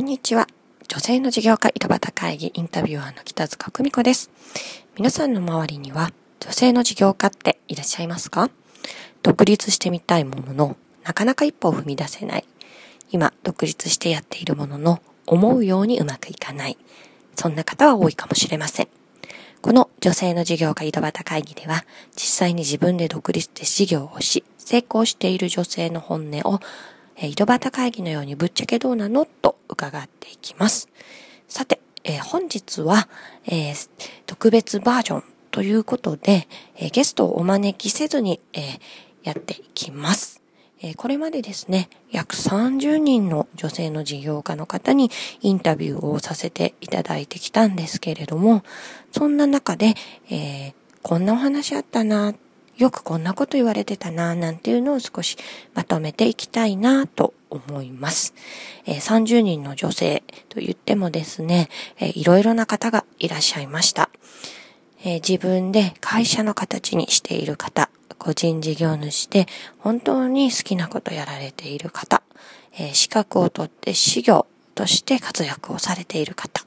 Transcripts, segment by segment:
こんにちは。女性の事業家井戸端会議インタビュアーの北塚久美子です。皆さんの周りには女性の事業家っていらっしゃいますか？独立してみたいものの、なかなか一歩を踏み出せない。今、独立してやっているものの、思うようにうまくいかない。そんな方は多いかもしれません。この女性の事業家井戸端会議では、実際に自分で独立して事業をし、成功している女性の本音をえ井戸端会議のようにぶっちゃけどうなの？と伺っていきます。さて、え、本日は、え、特別バージョンということで、え、ゲストをお招きせずに、えやっていきます。えこれまでですね、約30人の女性の事業家の方にインタビューをさせていただいてきたんですけれども、そんな中で、えこんなお話あったな、よくこんなこと言われてたな、なんていうのを少しまとめていきたいなと思います。えー、30人の女性と言ってもですね、えー、いろいろな方がいらっしゃいました。えー、自分で会社の形にしている方、個人事業主で本当に好きなことやられている方、え、資格を取って事業として活躍をされている方、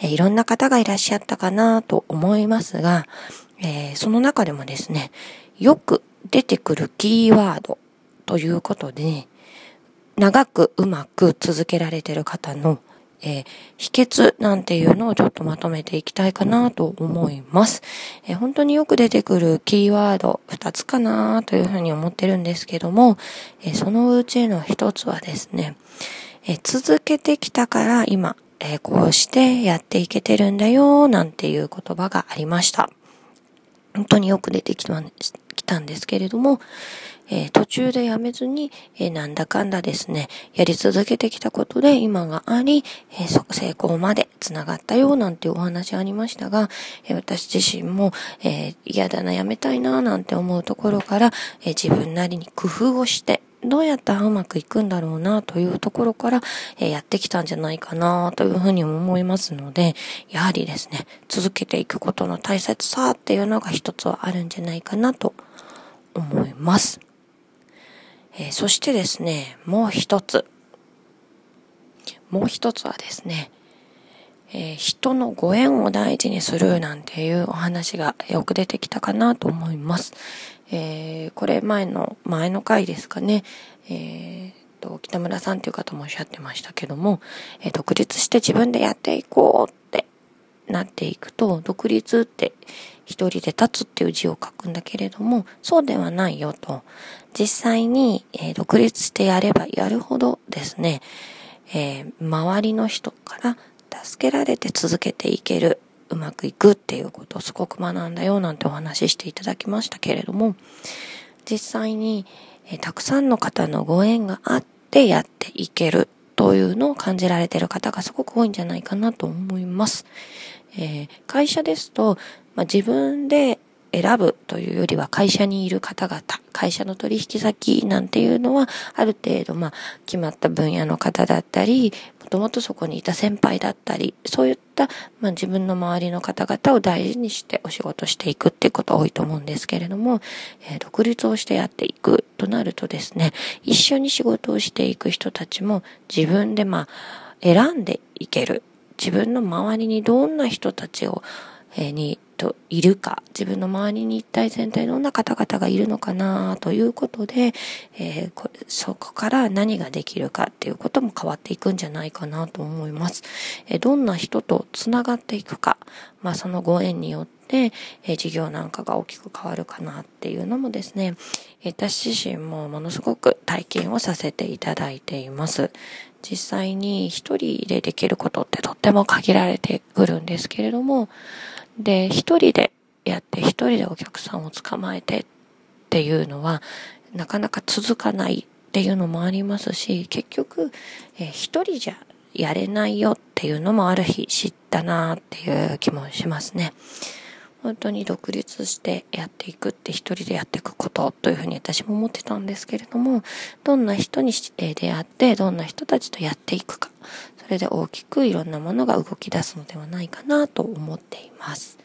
え、いろんな方がいらっしゃったかなと思いますが、え、その中でもですね、よく出てくるキーワードということで、長くうまく続けられてる方の、えー、秘訣なんていうのをちょっとまとめていきたいかなと思います。えー、本当によく出てくるキーワード2つかなというふうに思ってるんですけども、えー、そのうちの1つはですね、え続けてきたから今、えこうしてやっていけてるんだよなんていう言葉がありました。本当によく出てきまたたんですけれども、えー、途中でやめずに、えー、なんだかんだですね、やり続けてきたことで今があり、えー、成功まで繋がったよなんてお話ありましたが、え私自身も、え嫌だな、やめたいな、なんて思うところから、え自分なりに工夫をして、どうやったらうまくいくんだろうなというところから、えやってきたんじゃないかなというふうに思いますので、やはりですね、続けていくことの大切さっていうのが一つはあるんじゃないかなと思います。えー、そしてですね、もう一つ。もう一つはですね、えー、人のご縁を大事にするなんていうお話がよく出てきたかなと思います。えー、これ前の、前の回ですかね、えー、と、北村さんという方もおっしゃってましたけども、えー、独立して自分でやっていこうってなっていくと、独立って一人で立つっていう字を書くんだけれども、そうではないよと。実際に、えー、独立してやればやるほどですね、えー、周りの人から助けられて続けていける、うまくいくっていうことをすごく学んだよなんてお話ししていただきましたけれども、実際に、えー、たくさんの方のご縁があってやっていけるというのを感じられている方がすごく多いんじゃないかなと思います。えー、会社ですと、まあ、自分で選ぶというよりは会社にいる方々、会社の取引先なんていうのはある程度まあ決まった分野の方だったり、もともとそこにいた先輩だったり、そういったまあ自分の周りの方々を大事にしてお仕事していくっていうこと多いと思うんですけれども、えー、独立をしてやっていくとなるとですね、一緒に仕事をしていく人たちも自分でまあ選んでいける。自分の周りにどんな人たちを、えー、にといるか、自分の周りに一体全体どんな方々がいるのかなということで、えー、そこから何ができるかっていうことも変わっていくんじゃないかなと思います。えー、どんな人と繋がっていくか、まあそのご縁によって、え、事業なんかが大きく変わるかなっていうのもですね、私自身もものすごく体験をさせていただいています。実際に一人でできることってとっても限られてくるんですけれども、で、一人でやって一人でお客さんを捕まえてっていうのは、なかなか続かないっていうのもありますし、結局、一人じゃやれないよっていうのもある日知ったなっていう気もしますね。本当に独立してやっていくって一人でやっていくことというふうに私も思ってたんですけれども、どんな人に出会って、どんな人たちとやっていくか、それで大きくいろんなものが動き出すのではないかなと思っています。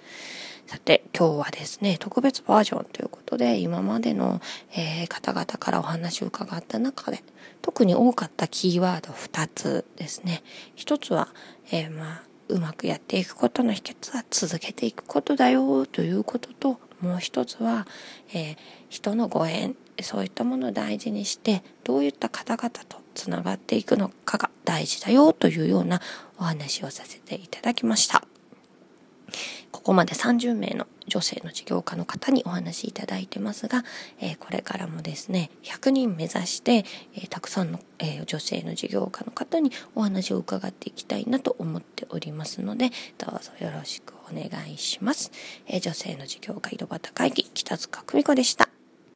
さて、今日はですね、特別バージョンということで、今までの、えー、方々からお話を伺った中で、特に多かったキーワード2つですね。1つは、えー、まあ、うまくやっていくことの秘訣は続けていくことだよということと、もう一つは、えー、人のご縁、そういったものを大事にして、どういった方々とつながっていくのかが大事だよというようなお話をさせていただきました。ここまで30名の女性の事業家の方にお話しいただいてますが、えー、これからもですね、100人目指して、えー、たくさんの、えー、女性の事業家の方にお話を伺っていきたいなと思っておりますので、どうぞよろしくお願いします。え女性の事業家井戸端会議、北塚久美子でした。